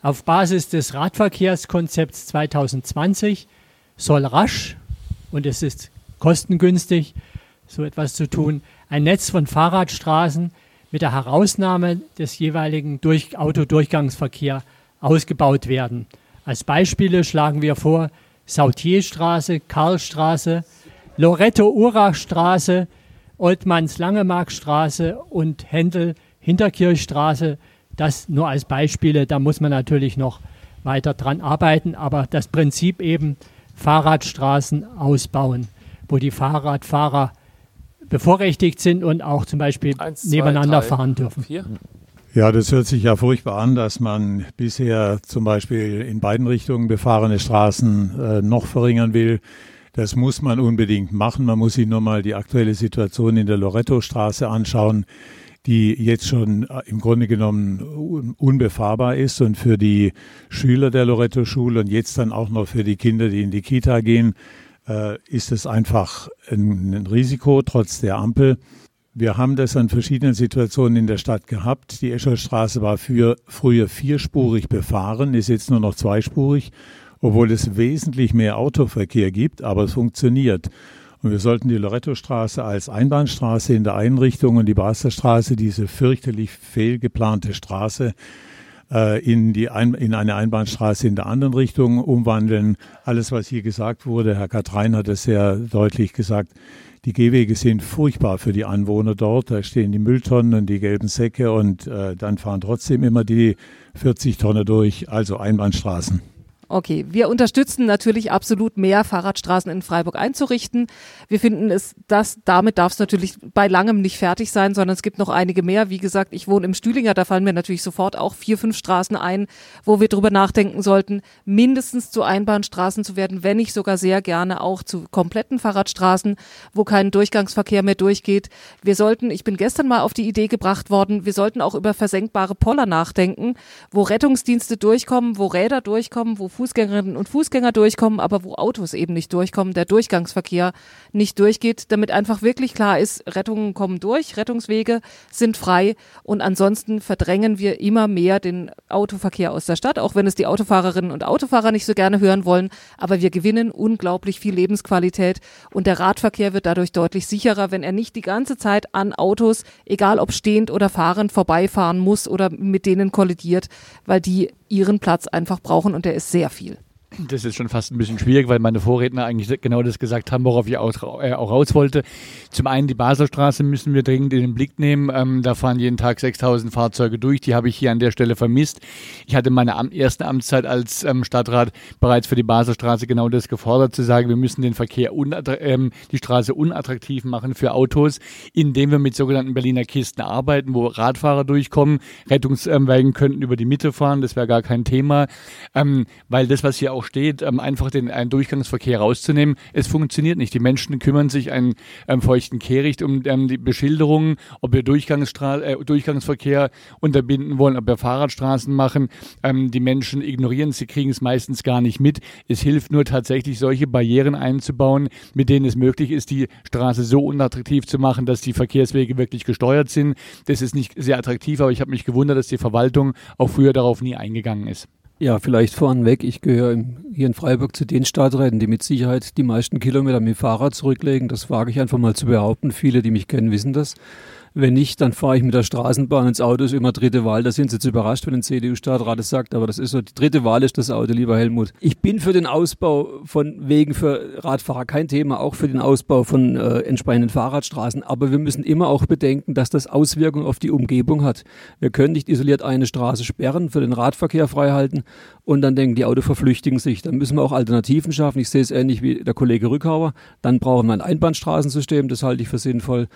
Auf Basis des Radverkehrskonzepts 2020 soll rasch, und es ist kostengünstig, so etwas zu tun, ein Netz von Fahrradstraßen mit der Herausnahme des jeweiligen Durch Autodurchgangsverkehr ausgebaut werden. Als Beispiele schlagen wir vor Sautierstraße, Karlstraße, Loretto-Urach-Straße, Oldmanns-Langemark-Straße und Händel-Hinterkirchstraße das nur als Beispiele, da muss man natürlich noch weiter dran arbeiten, aber das Prinzip eben Fahrradstraßen ausbauen, wo die Fahrradfahrer bevorrechtigt sind und auch zum Beispiel Eins, nebeneinander zwei, drei, fahren dürfen. Vier. Ja, das hört sich ja furchtbar an, dass man bisher zum Beispiel in beiden Richtungen befahrene Straßen äh, noch verringern will. Das muss man unbedingt machen. Man muss sich nur mal die aktuelle Situation in der Loretto-Straße anschauen die jetzt schon äh, im Grunde genommen unbefahrbar ist und für die Schüler der Loretto-Schule und jetzt dann auch noch für die Kinder, die in die Kita gehen, äh, ist es einfach ein, Risiko trotz der Ampel. Wir haben das an verschiedenen Situationen in der Stadt gehabt. Die Escherstraße war für, früher vierspurig befahren, ist jetzt nur noch zweispurig, obwohl es wesentlich mehr Autoverkehr gibt, aber es funktioniert. Und wir sollten die Loretto-Straße als Einbahnstraße in der einen Richtung und die Basler diese fürchterlich fehlgeplante Straße, äh, in, die Ein in eine Einbahnstraße in der anderen Richtung umwandeln. Alles, was hier gesagt wurde, Herr Katrein hat es sehr deutlich gesagt, die Gehwege sind furchtbar für die Anwohner dort. Da stehen die Mülltonnen und die gelben Säcke und äh, dann fahren trotzdem immer die 40 Tonnen durch, also Einbahnstraßen. Okay, wir unterstützen natürlich absolut mehr Fahrradstraßen in Freiburg einzurichten. Wir finden es, dass damit darf es natürlich bei langem nicht fertig sein, sondern es gibt noch einige mehr. Wie gesagt, ich wohne im Stühlinger, da fallen mir natürlich sofort auch vier, fünf Straßen ein, wo wir drüber nachdenken sollten, mindestens zu Einbahnstraßen zu werden, wenn nicht sogar sehr gerne auch zu kompletten Fahrradstraßen, wo kein Durchgangsverkehr mehr durchgeht. Wir sollten, ich bin gestern mal auf die Idee gebracht worden, wir sollten auch über versenkbare Poller nachdenken, wo Rettungsdienste durchkommen, wo Räder durchkommen, wo Fußgängerinnen und Fußgänger durchkommen, aber wo Autos eben nicht durchkommen, der Durchgangsverkehr nicht durchgeht, damit einfach wirklich klar ist, Rettungen kommen durch, Rettungswege sind frei und ansonsten verdrängen wir immer mehr den Autoverkehr aus der Stadt, auch wenn es die Autofahrerinnen und Autofahrer nicht so gerne hören wollen, aber wir gewinnen unglaublich viel Lebensqualität und der Radverkehr wird dadurch deutlich sicherer, wenn er nicht die ganze Zeit an Autos, egal ob stehend oder fahrend, vorbeifahren muss oder mit denen kollidiert, weil die ihren Platz einfach brauchen und der ist sehr viel. Das ist schon fast ein bisschen schwierig, weil meine Vorredner eigentlich genau das gesagt haben, worauf ich auch, äh, auch raus wollte. Zum einen die Baselstraße müssen wir dringend in den Blick nehmen. Ähm, da fahren jeden Tag 6000 Fahrzeuge durch. Die habe ich hier an der Stelle vermisst. Ich hatte meine am ersten Amtszeit als ähm, Stadtrat bereits für die Baselstraße genau das gefordert, zu sagen, wir müssen den Verkehr, ähm, die Straße unattraktiv machen für Autos, indem wir mit sogenannten Berliner Kisten arbeiten, wo Radfahrer durchkommen. Rettungswagen könnten über die Mitte fahren, das wäre gar kein Thema. Ähm, weil das, was hier auch steht, ähm, einfach den einen Durchgangsverkehr rauszunehmen. Es funktioniert nicht. Die Menschen kümmern sich einen ähm, feuchten Kehricht um ähm, die Beschilderungen, ob wir Durchgangsstra äh, Durchgangsverkehr unterbinden wollen, ob wir Fahrradstraßen machen. Die Menschen ignorieren es, sie kriegen es meistens gar nicht mit. Es hilft nur tatsächlich, solche Barrieren einzubauen, mit denen es möglich ist, die Straße so unattraktiv zu machen, dass die Verkehrswege wirklich gesteuert sind. Das ist nicht sehr attraktiv, aber ich habe mich gewundert, dass die Verwaltung auch früher darauf nie eingegangen ist. Ja, vielleicht vorneweg. Ich gehöre hier in Freiburg zu den Stadträten, die mit Sicherheit die meisten Kilometer mit dem Fahrrad zurücklegen. Das wage ich einfach mal zu behaupten. Viele, die mich kennen, wissen das. Wenn nicht, dann fahre ich mit der Straßenbahn ins Auto, ist immer dritte Wahl. Da sind Sie jetzt überrascht, wenn ein CDU-Stadtrat es sagt, aber das ist so, die dritte Wahl ist das Auto, lieber Helmut. Ich bin für den Ausbau von Wegen für Radfahrer kein Thema, auch für den Ausbau von äh, entsprechenden Fahrradstraßen. Aber wir müssen immer auch bedenken, dass das Auswirkungen auf die Umgebung hat. Wir können nicht isoliert eine Straße sperren, für den Radverkehr freihalten und dann denken, die Auto verflüchtigen sich. Dann müssen wir auch Alternativen schaffen. Ich sehe es ähnlich wie der Kollege Rückhauer. Dann brauchen wir ein Einbahnstraßensystem, das halte ich für sinnvoll.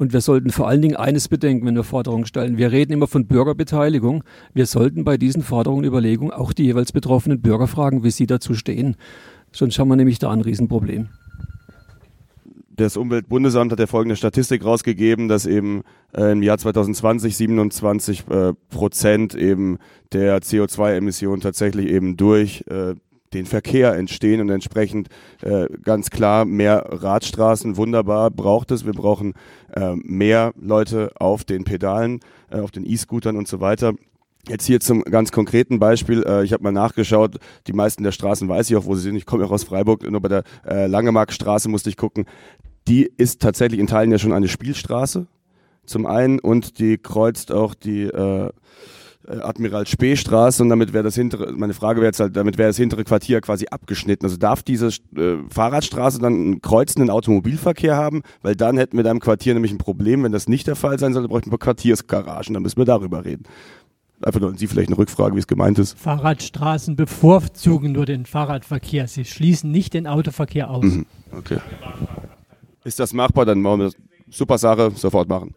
Und wir sollten vor allen Dingen eines bedenken, wenn wir Forderungen stellen. Wir reden immer von Bürgerbeteiligung. Wir sollten bei diesen Forderungen Überlegungen auch die jeweils betroffenen Bürger fragen, wie sie dazu stehen. Sonst haben wir nämlich da ein Riesenproblem. Das Umweltbundesamt hat ja folgende Statistik rausgegeben, dass eben äh, im Jahr 2020 27 äh, Prozent eben der CO2-Emissionen tatsächlich eben durch äh, den Verkehr entstehen und entsprechend äh, ganz klar mehr Radstraßen. Wunderbar braucht es. Wir brauchen äh, mehr Leute auf den Pedalen, äh, auf den E-Scootern und so weiter. Jetzt hier zum ganz konkreten Beispiel. Äh, ich habe mal nachgeschaut. Die meisten der Straßen weiß ich auch, wo sie sind. Ich komme ja auch aus Freiburg. Nur bei der äh, Langemarkstraße musste ich gucken. Die ist tatsächlich in Teilen ja schon eine Spielstraße. Zum einen und die kreuzt auch die äh, Admiral Spee Straße und damit wäre das hintere, meine Frage wäre jetzt halt, damit wäre das hintere Quartier quasi abgeschnitten. Also darf diese äh, Fahrradstraße dann einen kreuzenden Automobilverkehr haben? Weil dann hätten wir da im Quartier nämlich ein Problem. Wenn das nicht der Fall sein sollte, bräuchten wir Quartiersgaragen, dann müssen wir darüber reden. Einfach nur an Sie vielleicht eine Rückfrage, wie es gemeint ist. Fahrradstraßen bevorzugen nur den Fahrradverkehr. Sie schließen nicht den Autoverkehr aus. Mhm. Okay. Ist das machbar, dann machen wir das. Super Sache, sofort machen.